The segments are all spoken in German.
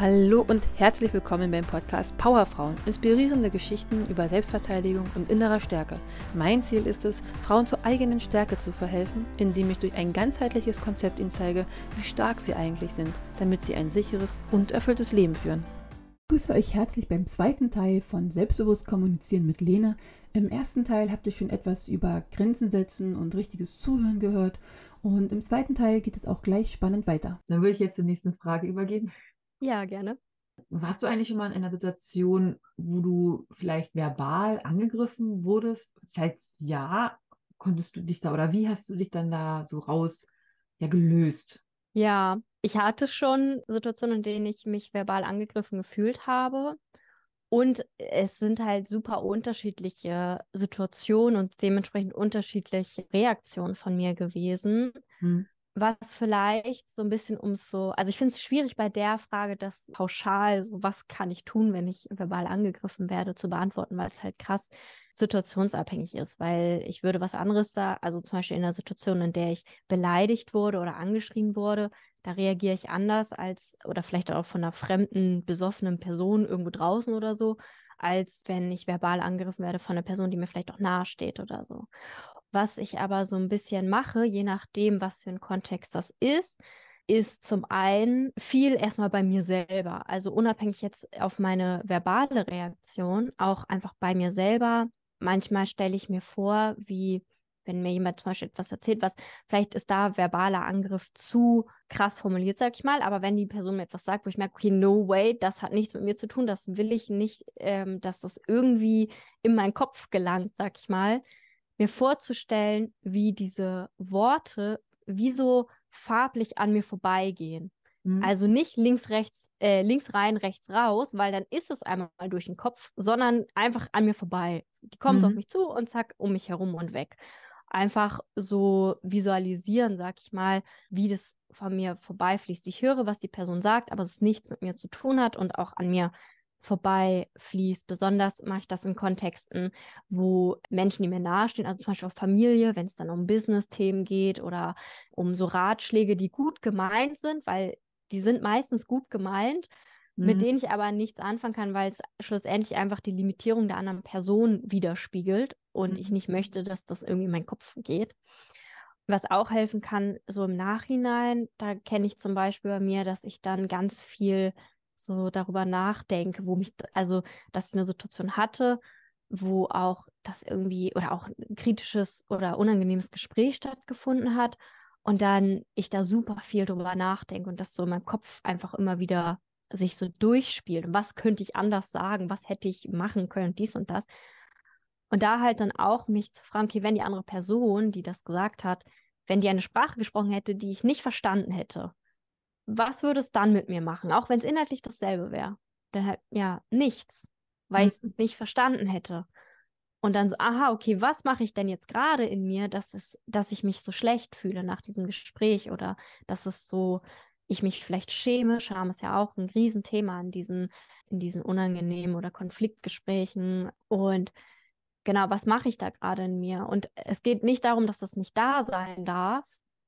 Hallo und herzlich willkommen beim Podcast Powerfrauen. Inspirierende Geschichten über Selbstverteidigung und innerer Stärke. Mein Ziel ist es, Frauen zur eigenen Stärke zu verhelfen, indem ich durch ein ganzheitliches Konzept ihnen zeige, wie stark sie eigentlich sind, damit sie ein sicheres und erfülltes Leben führen. Ich grüße euch herzlich beim zweiten Teil von Selbstbewusst kommunizieren mit Lene. Im ersten Teil habt ihr schon etwas über Grenzen setzen und richtiges Zuhören gehört. Und im zweiten Teil geht es auch gleich spannend weiter. Dann würde ich jetzt zur nächsten Frage übergehen. Ja, gerne. Warst du eigentlich schon mal in einer Situation, wo du vielleicht verbal angegriffen wurdest? Falls ja, konntest du dich da oder wie hast du dich dann da so raus ja, gelöst? Ja, ich hatte schon Situationen, in denen ich mich verbal angegriffen gefühlt habe. Und es sind halt super unterschiedliche Situationen und dementsprechend unterschiedliche Reaktionen von mir gewesen. Hm was vielleicht so ein bisschen um so, also ich finde es schwierig bei der Frage, das pauschal, so was kann ich tun, wenn ich verbal angegriffen werde, zu beantworten, weil es halt krass situationsabhängig ist, weil ich würde was anderes da, also zum Beispiel in einer Situation, in der ich beleidigt wurde oder angeschrien wurde, da reagiere ich anders als, oder vielleicht auch von einer fremden, besoffenen Person irgendwo draußen oder so, als wenn ich verbal angegriffen werde von einer Person, die mir vielleicht auch nahe steht oder so. Was ich aber so ein bisschen mache, je nachdem, was für ein Kontext das ist, ist zum einen viel erstmal bei mir selber. Also unabhängig jetzt auf meine verbale Reaktion, auch einfach bei mir selber. Manchmal stelle ich mir vor, wie wenn mir jemand zum Beispiel etwas erzählt, was vielleicht ist da verbaler Angriff zu krass formuliert, sag ich mal, aber wenn die Person mir etwas sagt, wo ich merke, okay, no way, das hat nichts mit mir zu tun, das will ich nicht, ähm, dass das irgendwie in meinen Kopf gelangt, sag ich mal, mir vorzustellen, wie diese Worte wie so farblich an mir vorbeigehen. Mhm. Also nicht links, rechts, äh, links rein, rechts raus, weil dann ist es einmal durch den Kopf, sondern einfach an mir vorbei. Die kommen mhm. so auf mich zu und zack, um mich herum und weg. Einfach so visualisieren, sag ich mal, wie das von mir vorbeifließt. Ich höre, was die Person sagt, aber es nichts mit mir zu tun hat und auch an mir vorbeifließt. Besonders mache ich das in Kontexten, wo Menschen, die mir nahestehen, also zum Beispiel auch Familie, wenn es dann um Business-Themen geht oder um so Ratschläge, die gut gemeint sind, weil die sind meistens gut gemeint, mhm. mit denen ich aber nichts anfangen kann, weil es schlussendlich einfach die Limitierung der anderen Person widerspiegelt und mhm. ich nicht möchte, dass das irgendwie in meinen Kopf geht. Was auch helfen kann, so im Nachhinein, da kenne ich zum Beispiel bei mir, dass ich dann ganz viel so darüber nachdenke, wo mich, also, dass ich eine Situation hatte, wo auch das irgendwie oder auch ein kritisches oder unangenehmes Gespräch stattgefunden hat und dann ich da super viel drüber nachdenke und das so in meinem Kopf einfach immer wieder sich so durchspielt. Was könnte ich anders sagen? Was hätte ich machen können? Dies und das. Und da halt dann auch mich zu fragen, okay, wenn die andere Person, die das gesagt hat, wenn die eine Sprache gesprochen hätte, die ich nicht verstanden hätte, was würde es dann mit mir machen? Auch wenn es inhaltlich dasselbe wäre. Dann halt, ja, nichts, weil mhm. ich es nicht verstanden hätte. Und dann so, aha, okay, was mache ich denn jetzt gerade in mir, dass es, dass ich mich so schlecht fühle nach diesem Gespräch oder dass es so, ich mich vielleicht schäme. Scham ist ja auch ein Riesenthema in diesen, in diesen unangenehmen oder Konfliktgesprächen. Und genau, was mache ich da gerade in mir? Und es geht nicht darum, dass das nicht da sein darf,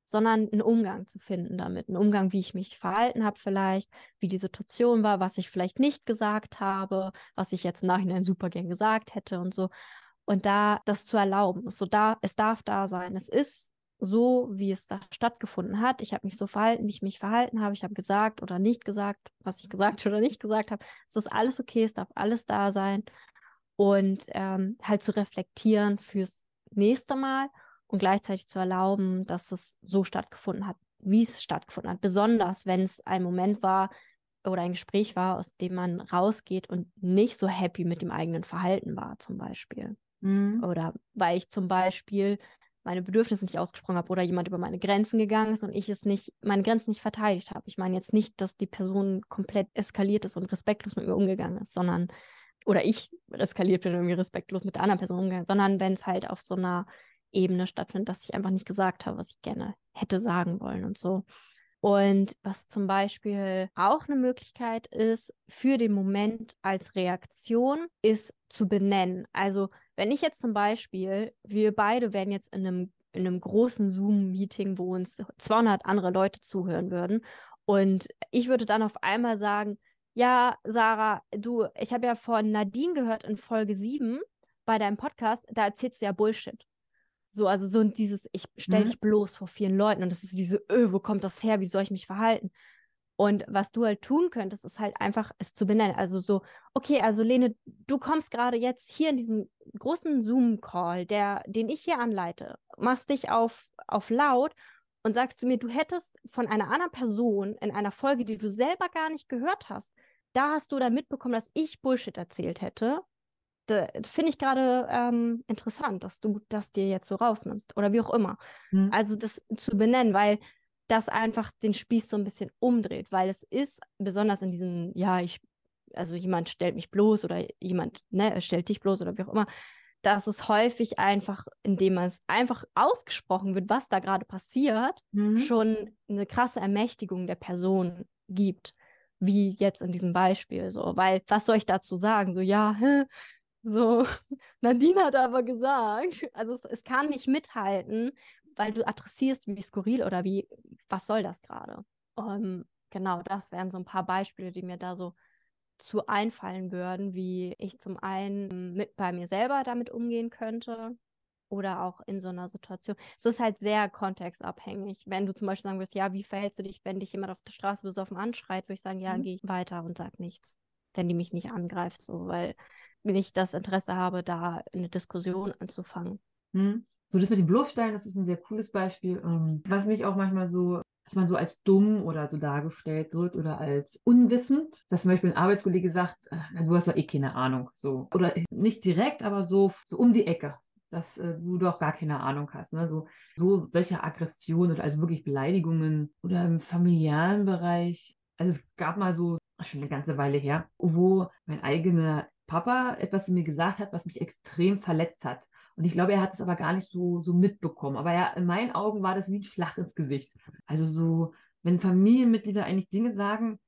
sondern einen Umgang zu finden damit. Einen Umgang, wie ich mich verhalten habe vielleicht, wie die Situation war, was ich vielleicht nicht gesagt habe, was ich jetzt im Nachhinein super gern gesagt hätte und so. Und da das zu erlauben, so da, es darf da sein. Es ist so, wie es da stattgefunden hat. Ich habe mich so verhalten, wie ich mich verhalten habe. Ich habe gesagt oder nicht gesagt, was ich gesagt oder nicht gesagt habe. Es ist alles okay, es darf alles da sein. Und ähm, halt zu reflektieren fürs nächste Mal und gleichzeitig zu erlauben, dass es so stattgefunden hat, wie es stattgefunden hat. Besonders wenn es ein Moment war oder ein Gespräch war, aus dem man rausgeht und nicht so happy mit dem eigenen Verhalten war, zum Beispiel. Mhm. Oder weil ich zum Beispiel meine Bedürfnisse nicht ausgesprochen habe oder jemand über meine Grenzen gegangen ist und ich es nicht, meine Grenzen nicht verteidigt habe. Ich meine jetzt nicht, dass die Person komplett eskaliert ist und respektlos mit mir umgegangen ist, sondern oder ich eskaliert bin und irgendwie respektlos mit der anderen Person umgegangen, sondern wenn es halt auf so einer Ebene stattfindet, dass ich einfach nicht gesagt habe, was ich gerne hätte sagen wollen und so. Und was zum Beispiel auch eine Möglichkeit ist für den Moment als Reaktion, ist zu benennen. Also wenn ich jetzt zum Beispiel, wir beide wären jetzt in einem, in einem großen Zoom-Meeting, wo uns 200 andere Leute zuhören würden und ich würde dann auf einmal sagen, ja, Sarah, du, ich habe ja von Nadine gehört in Folge 7 bei deinem Podcast, da erzählst du ja Bullshit. So, also so dieses, ich stelle Mhm. dich bloß vor vielen Leuten und das ist so diese, öh, wo kommt das her, wie soll ich mich verhalten? Und was du halt tun könntest, ist halt einfach es zu benennen. Also so, okay, also Lene, du kommst gerade jetzt hier in diesem großen Zoom-Call, der, den ich hier anleite, machst dich auf, auf laut und sagst zu mir, du hättest von einer anderen Person in einer Folge, die du selber gar nicht gehört hast, da hast du dann mitbekommen, dass ich Bullshit erzählt hätte. Finde ich gerade ähm, interessant, dass du das dir jetzt so rausnimmst oder wie auch immer. Mhm. Also das zu benennen, weil das einfach den Spieß so ein bisschen umdreht, weil es ist besonders in diesen, ja, ich, also jemand stellt mich bloß oder jemand, ne, stellt dich bloß oder wie auch immer, dass es häufig einfach, indem man es einfach ausgesprochen wird, was da gerade passiert, Mhm. schon eine krasse Ermächtigung der Person gibt, wie jetzt in diesem Beispiel so, weil was soll ich dazu sagen? So, ja, hä, so, Nadine hat aber gesagt, also es, es kann nicht mithalten, weil du adressierst, wie skurril oder wie, was soll das gerade? Ähm, genau, das wären so ein paar Beispiele, die mir da so zu einfallen würden, wie ich zum einen mit bei mir selber damit umgehen könnte oder auch in so einer Situation. Es ist halt sehr kontextabhängig. Wenn du zum Beispiel sagen würdest, ja, wie verhältst du dich, wenn dich jemand auf der Straße besoffen anschreit, würde ich sagen, ja, dann Mhm. gehe ich weiter und sag nichts, wenn die mich nicht angreift, so, weil ich das Interesse habe, da eine Diskussion anzufangen. Hm. So, das mit dem Bloßstellen, das ist ein sehr cooles Beispiel. Ähm, was mich auch manchmal so, dass man so als dumm oder so dargestellt wird oder als unwissend, dass zum Beispiel ein Arbeitskollege sagt, äh, du hast doch eh keine Ahnung. So. Oder nicht direkt, aber so, so um die Ecke, dass äh, du doch gar keine Ahnung hast. Ne? So, so solche Aggressionen oder also wirklich Beleidigungen oder im familiären Bereich. Also es gab mal so, schon eine ganze Weile her, wo mein eigener Papa etwas zu mir gesagt hat, was mich extrem verletzt hat. Und ich glaube, er hat es aber gar nicht so, so mitbekommen. Aber ja, in meinen Augen war das wie ein Schlag ins Gesicht. Also so, wenn Familienmitglieder eigentlich Dinge sagen,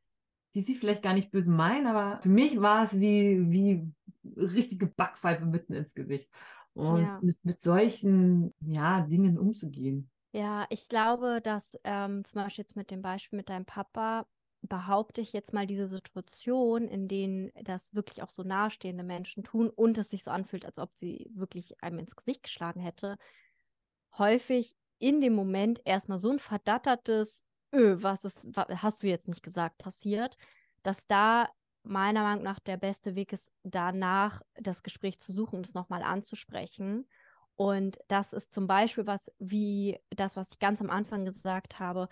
die sie vielleicht gar nicht böse meinen, aber für mich war es wie, wie richtige Backpfeife mitten ins Gesicht. Und Ja. mit, mit solchen ja, Dingen umzugehen. Ja, ich glaube, dass ähm, zum Beispiel jetzt mit dem Beispiel mit deinem Papa behaupte ich jetzt mal diese Situation, in denen das wirklich auch so nahestehende Menschen tun und es sich so anfühlt, als ob sie wirklich einem ins Gesicht geschlagen hätte, häufig in dem Moment erstmal so ein verdattertes, öh, was ist, wa hast du jetzt nicht gesagt, passiert, dass da meiner Meinung nach der beste Weg ist, danach das Gespräch zu suchen und es nochmal anzusprechen. Und das ist zum Beispiel was wie das, was ich ganz am Anfang gesagt habe.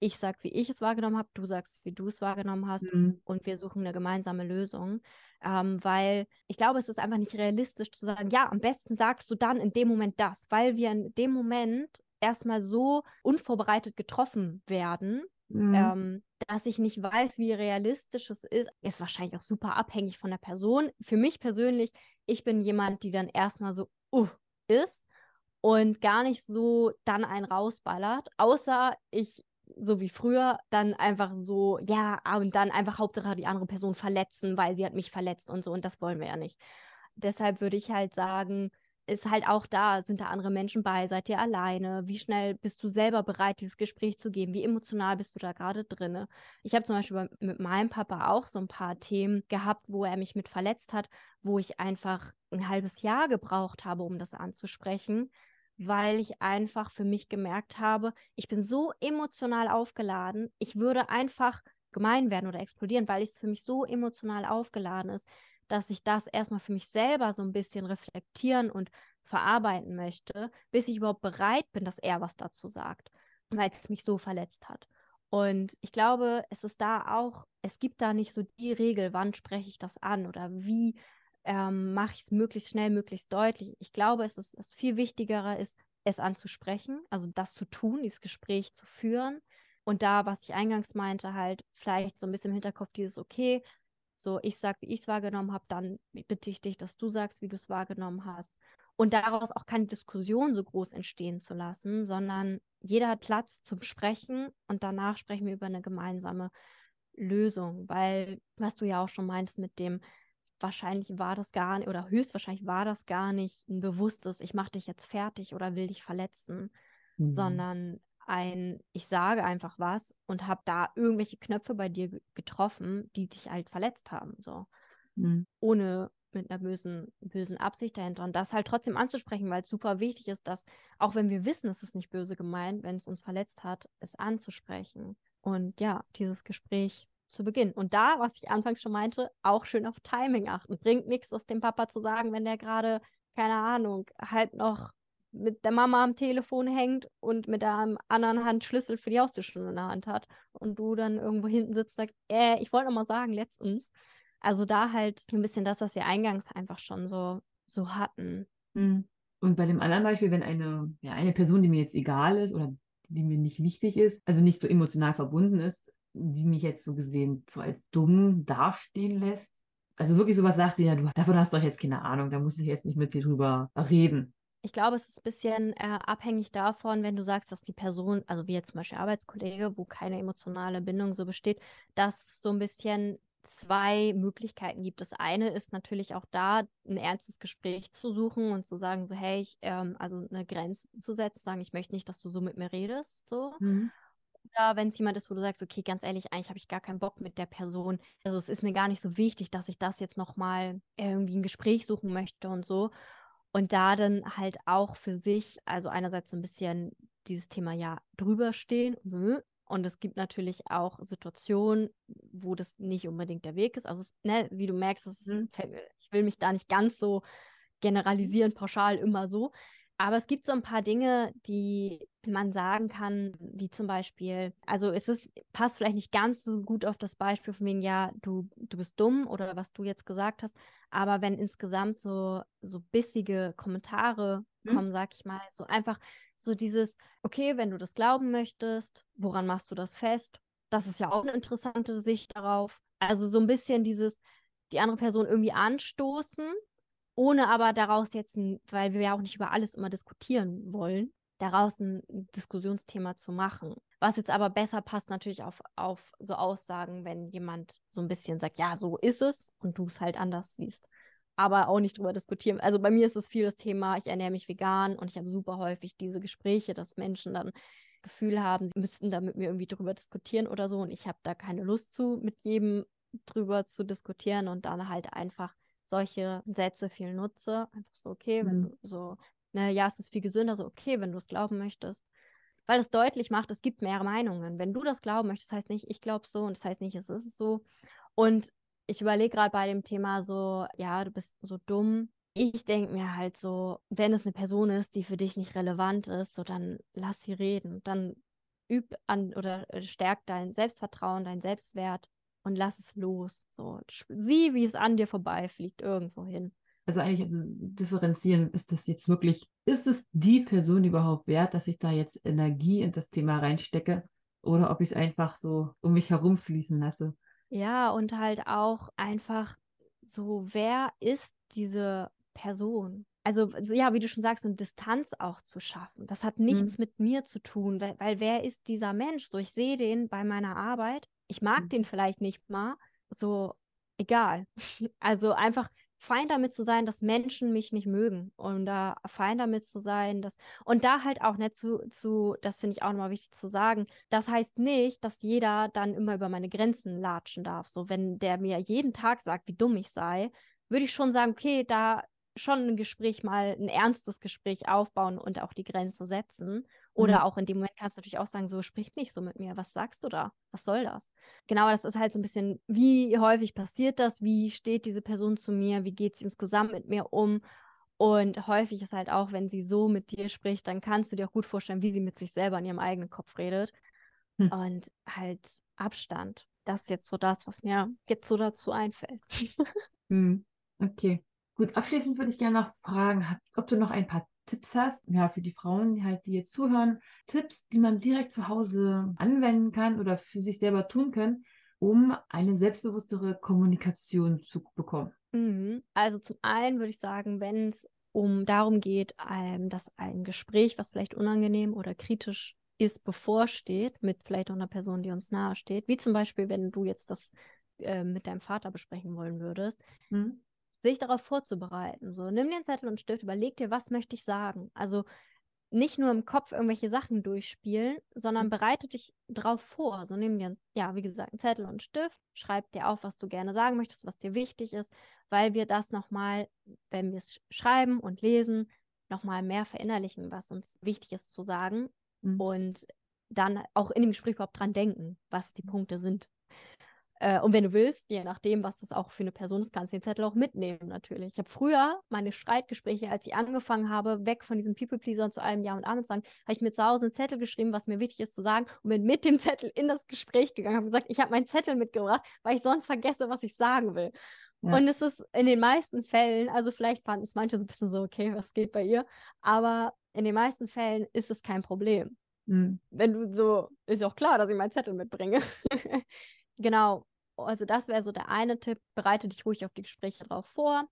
Ich sag, wie ich es wahrgenommen habe, du sagst, wie du es wahrgenommen hast Mhm. und wir suchen eine gemeinsame Lösung. Ähm, weil ich glaube, es ist einfach nicht realistisch zu sagen, ja, am besten sagst du dann in dem Moment das, weil wir in dem Moment erstmal so unvorbereitet getroffen werden, Mhm. ähm, dass ich nicht weiß, wie realistisch es ist. Ist wahrscheinlich auch super abhängig von der Person. Für mich persönlich, ich bin jemand, die dann erstmal so, uh, ist und gar nicht so dann einen rausballert, außer ich so wie früher, dann einfach so, ja, ah, und dann einfach Hauptsache die andere Person verletzen, weil sie hat mich verletzt und so, und das wollen wir ja nicht. Deshalb würde ich halt sagen, ist halt auch da, sind da andere Menschen bei, seid ihr alleine? Wie schnell bist du selber bereit, dieses Gespräch zu geben? Wie emotional bist du da gerade drin? Ich habe zum Beispiel bei, mit meinem Papa auch so ein paar Themen gehabt, wo er mich mit verletzt hat, wo ich einfach ein halbes Jahr gebraucht habe, um das anzusprechen, weil ich einfach für mich gemerkt habe, ich bin so emotional aufgeladen, ich würde einfach gemein werden oder explodieren, weil es für mich so emotional aufgeladen ist, dass ich das erstmal für mich selber so ein bisschen reflektieren und verarbeiten möchte, bis ich überhaupt bereit bin, dass er was dazu sagt, weil es mich so verletzt hat. Und ich glaube, es ist da auch, es gibt da nicht so die Regel, wann spreche ich das an oder wie ähm, mache ich es möglichst schnell, möglichst deutlich. Ich glaube, es ist das viel Wichtigere ist, es anzusprechen, also das zu tun, dieses Gespräch zu führen. Und da, was ich eingangs meinte, halt vielleicht so ein bisschen im Hinterkopf dieses, okay, so ich sag, wie ich es wahrgenommen habe, dann bitte ich dich, dass du sagst, wie du es wahrgenommen hast. Und daraus auch keine Diskussion so groß entstehen zu lassen, sondern jeder hat Platz zum Sprechen und danach sprechen wir über eine gemeinsame Lösung. Weil, was du ja auch schon meintest mit dem, wahrscheinlich war das gar nicht, oder höchstwahrscheinlich war das gar nicht ein bewusstes, ich mache dich jetzt fertig oder will dich verletzen, Mhm. sondern ein, ich sage einfach was und habe da irgendwelche Knöpfe bei dir getroffen, die dich halt verletzt haben, so. Mhm. Ohne mit einer bösen, bösen Absicht dahinter. Und das halt trotzdem anzusprechen, weil es super wichtig ist, dass, auch wenn wir wissen, es ist nicht böse gemeint, wenn es uns verletzt hat, es anzusprechen. Und ja, dieses Gespräch zu Beginn. Und da, was ich anfangs schon meinte, auch schön auf Timing achten. Bringt nichts, das dem Papa zu sagen, wenn der gerade, keine Ahnung, halt noch mit der Mama am Telefon hängt und mit der anderen Hand Schlüssel für die Haustürstunde in der Hand hat und du dann irgendwo hinten sitzt und sagst, äh, ich wollte noch mal sagen, letztens. Also da halt ein bisschen das, was wir eingangs einfach schon so, so hatten. Hm. Und bei dem anderen Beispiel, wenn eine, ja, eine Person, die mir jetzt egal ist oder die mir nicht wichtig ist, also nicht so emotional verbunden ist, die mich jetzt so gesehen so als dumm dastehen lässt, also wirklich sowas sagt wie, ja, du, davon hast du doch jetzt keine Ahnung, da muss ich jetzt nicht mit dir drüber reden. Ich glaube, es ist ein bisschen äh, abhängig davon, wenn du sagst, dass die Person, also wie jetzt zum Beispiel Arbeitskollege, wo keine emotionale Bindung so besteht, dass so ein bisschen zwei Möglichkeiten gibt. Das eine ist natürlich auch da, ein ernstes Gespräch zu suchen und zu sagen, so, hey, ich, ähm, also eine Grenze zu setzen, sagen, ich möchte nicht, dass du so mit mir redest, so. Mhm. Oder wenn es jemand ist, wo du sagst, okay, ganz ehrlich, eigentlich habe ich gar keinen Bock mit der Person. Also es ist mir gar nicht so wichtig, dass ich das jetzt nochmal irgendwie ein Gespräch suchen möchte und so. Und da dann halt auch für sich, also einerseits so ein bisschen dieses Thema ja drüber stehen und es gibt natürlich auch Situationen, wo das nicht unbedingt der Weg ist. Also, es, ne, wie du merkst, ist, mhm. ich will mich da nicht ganz so generalisieren, pauschal immer so. Aber es gibt so ein paar Dinge, die man sagen kann, wie zum Beispiel, also es ist, passt vielleicht nicht ganz so gut auf das Beispiel von wegen, ja, du, du bist dumm oder was du jetzt gesagt hast, aber wenn insgesamt so, so bissige Kommentare mhm. kommen, sag ich mal, so einfach so dieses, okay, wenn du das glauben möchtest, woran machst du das fest? Das ist ja auch eine interessante Sicht darauf. Also so ein bisschen dieses, die andere Person irgendwie anstoßen, ohne aber daraus jetzt, ein, weil wir ja auch nicht über alles immer diskutieren wollen, daraus ein Diskussionsthema zu machen. Was jetzt aber besser passt natürlich auf, auf so Aussagen, wenn jemand so ein bisschen sagt, ja, so ist es und du es halt anders siehst aber auch nicht drüber diskutieren. Also bei mir ist es viel das Thema, ich ernähre mich vegan und ich habe super häufig diese Gespräche, dass Menschen dann Gefühl haben, sie müssten da mit mir irgendwie drüber diskutieren oder so und ich habe da keine Lust zu, mit jedem drüber zu diskutieren und dann halt einfach solche Sätze viel nutze. Einfach so, okay, mhm. wenn du so, ne, ja, es ist viel gesünder, so, okay, wenn du es glauben möchtest. Weil es deutlich macht, es gibt mehr Meinungen. Wenn du das glauben möchtest, heißt nicht, ich glaube so und das heißt nicht, es ist so. Und ich überlege gerade bei dem Thema so, ja, du bist so dumm. Ich denke mir halt so, wenn es eine Person ist, die für dich nicht relevant ist, so dann lass sie reden. Dann üb an oder äh, stärk dein Selbstvertrauen, dein Selbstwert und lass es los. So, sieh, wie es an dir vorbeifliegt, irgendwo hin. Also eigentlich also differenzieren, ist das jetzt wirklich, ist es die Person überhaupt wert, dass ich da jetzt Energie in das Thema reinstecke oder ob ich es einfach so um mich herumfließen lasse? Ja, und halt auch einfach so, wer ist diese Person? Also, so, ja, wie du schon sagst, eine Distanz auch zu schaffen. Das hat nichts mhm. mit mir zu tun, weil, weil, wer ist dieser Mensch? So, ich sehe den bei meiner Arbeit. Ich mag mhm. den vielleicht nicht mal. So, egal. Also einfach fein damit zu sein, dass Menschen mich nicht mögen und da fein damit zu sein, dass und da halt auch nicht zu, zu das finde ich auch nochmal wichtig zu sagen, das heißt nicht, dass jeder dann immer über meine Grenzen latschen darf. So, wenn der mir jeden Tag sagt, wie dumm ich sei, würde ich schon sagen, okay, da schon ein Gespräch mal, ein ernstes Gespräch aufbauen und auch die Grenze setzen. Oder mhm. auch in dem Moment kannst du natürlich auch sagen, so sprich nicht so mit mir. Was sagst du da? Was soll das? Genau, das ist halt so ein bisschen, wie häufig passiert das? Wie steht diese Person zu mir? Wie geht sie insgesamt mit mir um? Und häufig ist halt auch, wenn sie so mit dir spricht, dann kannst du dir auch gut vorstellen, wie sie mit sich selber in ihrem eigenen Kopf redet. Hm. Und halt Abstand. Das ist jetzt so das, was mir jetzt so dazu einfällt. hm. Okay. Gut, abschließend würde ich gerne noch fragen, ob du noch ein paar Tipps hast, ja, für die Frauen, die halt, die jetzt zuhören, Tipps, die man direkt zu Hause anwenden kann oder für sich selber tun können, um eine selbstbewusstere Kommunikation zu bekommen. Mhm. Also zum einen würde ich sagen, wenn es um darum geht, dass ein Gespräch, was vielleicht unangenehm oder kritisch ist, bevorsteht, mit vielleicht auch einer Person, die uns nahe steht, wie zum Beispiel, wenn du jetzt das äh, mit deinem Vater besprechen wollen würdest, mhm sich darauf vorzubereiten. So, nimm dir einen Zettel und Stift, überleg dir, was möchte ich sagen. Also nicht nur im Kopf irgendwelche Sachen durchspielen, sondern Mhm. bereite dich drauf vor. So nimm dir, ja, wie gesagt, einen Zettel und einen Stift, schreib dir auf, was du gerne sagen möchtest, was dir wichtig ist, weil wir das nochmal, wenn wir es schreiben und lesen, nochmal mehr verinnerlichen, was uns wichtig ist zu sagen Mhm. und dann auch in dem Gespräch überhaupt dran denken, was die Punkte sind. Äh, und wenn du willst, je nachdem, was das auch für eine Person ist, kannst du den Zettel auch mitnehmen, natürlich. Ich habe früher meine Streitgespräche, als ich angefangen habe, weg von diesem People-Pleaser zu allem Ja und Amen zu sagen, habe ich mir zu Hause einen Zettel geschrieben, was mir wichtig ist zu sagen und bin mit dem Zettel in das Gespräch gegangen, habe gesagt, ich habe meinen Zettel mitgebracht, weil ich sonst vergesse, was ich sagen will. Ja. Und es ist in den meisten Fällen, also vielleicht fanden es manche so ein bisschen so, okay, was geht bei ihr? Aber in den meisten Fällen ist es kein Problem Mhm. wenn du so, ist auch klar, dass ich meinen Zettel mitbringe. genau. Also das wäre so der eine Tipp. Bereite dich ruhig auf die Gespräche drauf vor.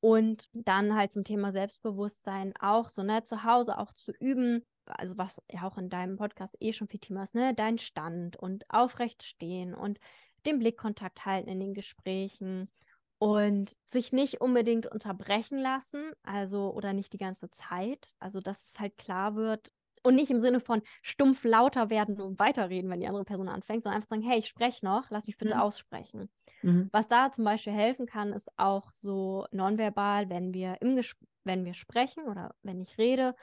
Und dann halt zum Thema Selbstbewusstsein auch so, ne, zu Hause auch zu üben, also was ja auch in deinem Podcast eh schon viel Thema ist, ne, dein Stand und aufrecht stehen und den Blickkontakt halten in den Gesprächen und sich nicht unbedingt unterbrechen lassen, also oder nicht die ganze Zeit, also dass es halt klar wird, und nicht im Sinne von stumpf lauter werden und weiterreden, wenn die andere Person anfängt, sondern einfach sagen, hey, ich spreche noch, lass mich bitte Mhm. aussprechen. Mhm. Was da zum Beispiel helfen kann, ist auch so nonverbal, wenn wir im Ges wenn wir sprechen oder wenn ich rede,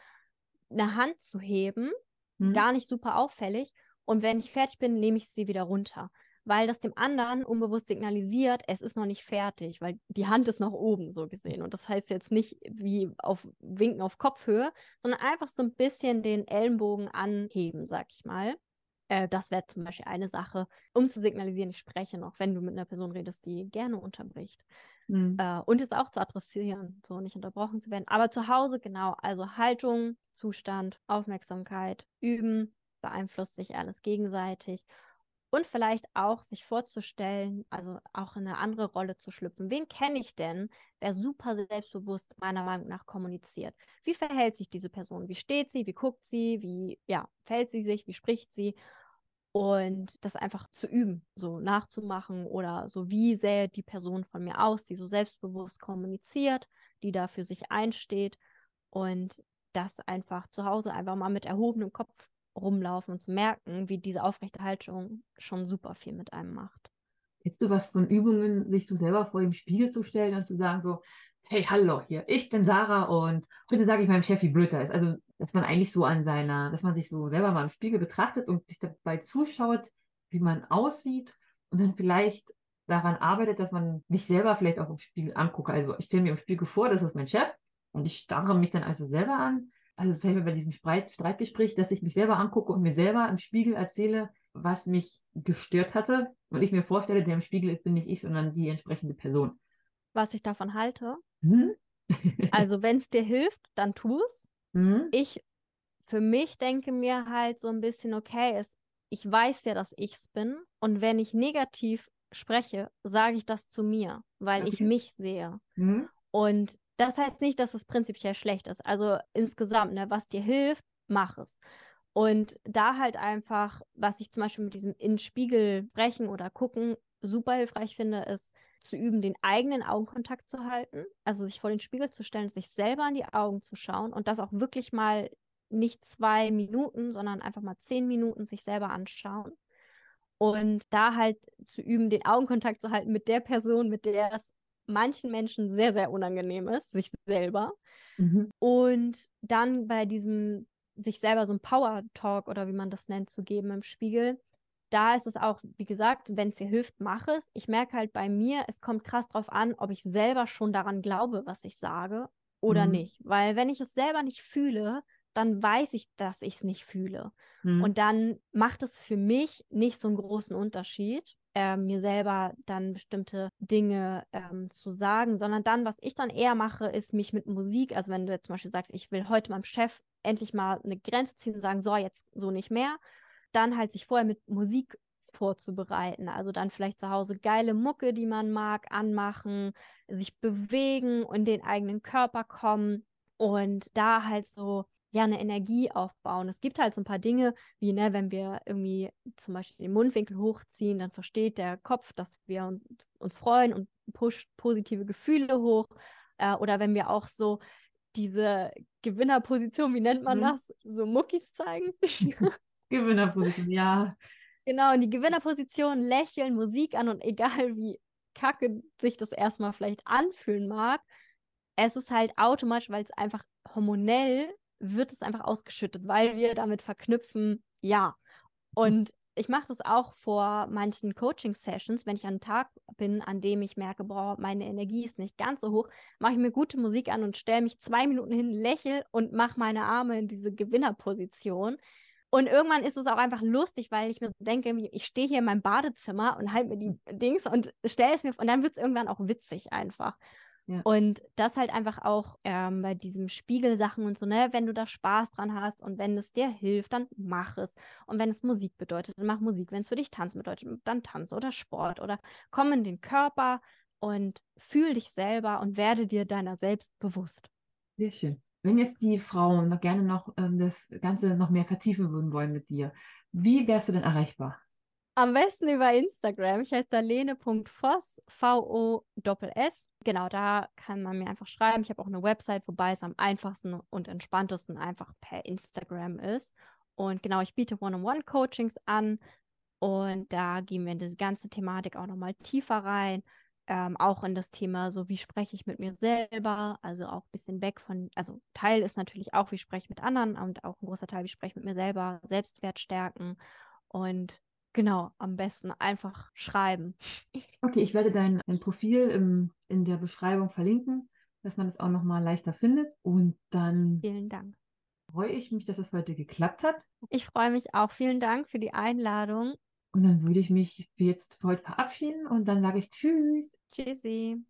eine Hand zu heben, Mhm. gar nicht super auffällig. Und wenn ich fertig bin, nehme ich sie wieder runter. Weil das dem anderen unbewusst signalisiert, es ist noch nicht fertig, weil die Hand ist noch oben, so gesehen. Und das heißt jetzt nicht wie auf Winken auf Kopfhöhe, sondern einfach so ein bisschen den Ellenbogen anheben, sag ich mal. Äh, das wäre zum Beispiel eine Sache, um zu signalisieren, ich spreche noch, wenn du mit einer Person redest, die gerne unterbricht. Mhm. Äh, und es auch zu adressieren, so nicht unterbrochen zu werden. Aber zu Hause, genau, also Haltung, Zustand, Aufmerksamkeit, Üben, beeinflusst sich alles gegenseitig. Und vielleicht auch sich vorzustellen, also auch in eine andere Rolle zu schlüpfen. Wen kenne ich denn, wer super selbstbewusst meiner Meinung nach kommuniziert? Wie verhält sich diese Person? Wie steht sie? Wie guckt sie? Wie ja, verhält sie sich? Wie spricht sie? Und das einfach zu üben, so nachzumachen oder so, wie sähe die Person von mir aus, die so selbstbewusst kommuniziert, die da für sich einsteht und das einfach zu Hause einfach mal mit erhobenem Kopf rumlaufen und zu merken, wie diese aufrechte Haltung schon super viel mit einem macht. Hättest du was von Übungen, sich so selber vor dem Spiegel zu stellen und zu sagen so, hey, hallo hier, ich bin Sarah und heute sage ich meinem Chef, wie blöd er ist. Also, dass man eigentlich so an seiner, dass man sich so selber mal im Spiegel betrachtet und sich dabei zuschaut, wie man aussieht und dann vielleicht daran arbeitet, dass man mich selber vielleicht auch im Spiegel angucke. Also ich stelle mir im Spiegel vor, das ist mein Chef und ich starre mich dann also selber an. Also es fällt mir bei diesem Streit, Streitgespräch, dass ich mich selber angucke und mir selber im Spiegel erzähle, was mich gestört hatte und ich mir vorstelle, der im Spiegel bin nicht ich, sondern die entsprechende Person. Was ich davon halte, Hm? also wenn es dir hilft, dann tu es. hm? Ich für mich denke mir halt so ein bisschen, okay, es, ich weiß ja, dass ich es bin. Und wenn ich negativ spreche, sage ich das zu mir, weil ich Okay. mich sehe. Hm? Und das heißt nicht, dass es prinzipiell schlecht ist. Also insgesamt, ne, was dir hilft, mach es. Und da halt einfach, was ich zum Beispiel mit diesem in Spiegel sprechen oder gucken super hilfreich finde, ist zu üben, den eigenen Augenkontakt zu halten. Also sich vor den Spiegel zu stellen, sich selber in die Augen zu schauen und das auch wirklich mal nicht zwei Minuten, sondern einfach mal zehn Minuten sich selber anschauen. Und da halt zu üben, den Augenkontakt zu halten mit der Person, mit der es manchen Menschen sehr, sehr unangenehm ist, sich selber. Mhm. Und dann bei diesem sich selber so ein Power Talk oder wie man das nennt, zu geben im Spiegel. Da ist es auch, wie gesagt, wenn es dir hilft, mach es. Ich merke halt bei mir, es kommt krass drauf an, ob ich selber schon daran glaube, was ich sage oder Mhm. nicht. Weil wenn ich es selber nicht fühle, dann weiß ich, dass ich es nicht fühle. Hm. Und dann macht es für mich nicht so einen großen Unterschied, äh, mir selber dann bestimmte Dinge ähm, zu sagen, sondern dann, was ich dann eher mache, ist mich mit Musik, also wenn du jetzt zum Beispiel sagst, ich will heute meinem Chef endlich mal eine Grenze ziehen und sagen, so, jetzt so nicht mehr, dann halt sich vorher mit Musik vorzubereiten. Also dann vielleicht zu Hause geile Mucke, die man mag, anmachen, sich bewegen und den eigenen Körper kommen und da halt so ja eine Energie aufbauen. Es gibt halt so ein paar Dinge, wie ne, wenn wir irgendwie zum Beispiel den Mundwinkel hochziehen, dann versteht der Kopf, dass wir un uns freuen und pusht positive Gefühle hoch. Äh, oder wenn wir auch so diese Gewinnerposition, wie nennt man Mhm. das? So Muckis zeigen. Gewinnerposition, ja. Genau, in die Gewinnerposition lächeln, Musik an und egal wie kacke sich das erstmal vielleicht anfühlen mag, es ist halt automatisch, weil es einfach hormonell wird es einfach ausgeschüttet, weil wir damit verknüpfen, ja. Und ich mache das auch vor manchen Coaching-Sessions, wenn ich an einem Tag bin, an dem ich merke, boah, meine Energie ist nicht ganz so hoch, mache ich mir gute Musik an und stelle mich zwei Minuten hin, lächel und mache meine Arme in diese Gewinnerposition. Und irgendwann ist es auch einfach lustig, weil ich mir denke, ich stehe hier in meinem Badezimmer und halte mir die Dings und stelle es mir und dann wird es irgendwann auch witzig einfach. Ja. Und das halt einfach auch ähm, bei diesem Spiegelsachen und so, ne, wenn du da Spaß dran hast und wenn es dir hilft, dann mach es. Und wenn es Musik bedeutet, dann mach Musik. Wenn es für dich Tanzen bedeutet, dann Tanz oder Sport oder komm in den Körper und fühl dich selber und werde dir deiner selbst bewusst. Sehr schön. Wenn jetzt die Frauen noch gerne noch ähm, das Ganze noch mehr vertiefen würden wollen mit dir, wie wärst du denn erreichbar? Am besten über Instagram. Ich heiße da lene.voss, V-O-S-S. Genau, da kann man mir einfach schreiben. Ich habe auch eine Website, wobei es am einfachsten und entspanntesten einfach per Instagram ist. Und genau, ich biete One-on-One-Coachings an. Und da gehen wir in diese ganze Thematik auch nochmal tiefer rein. Ähm, auch in das Thema, so wie spreche ich mit mir selber, also auch ein bisschen weg von, also Teil ist natürlich auch, wie spreche ich mit anderen und auch ein großer Teil, wie spreche ich mit mir selber, Selbstwert stärken und genau, am besten einfach schreiben. Okay, ich werde dein, dein Profil im, in der Beschreibung verlinken, dass man es auch nochmal leichter findet. Und dann Vielen Dank. freue ich mich, dass das heute geklappt hat. Ich freue mich auch. Vielen Dank für die Einladung. Und dann würde ich mich jetzt für heute verabschieden und dann sage ich Tschüss. Tschüssi.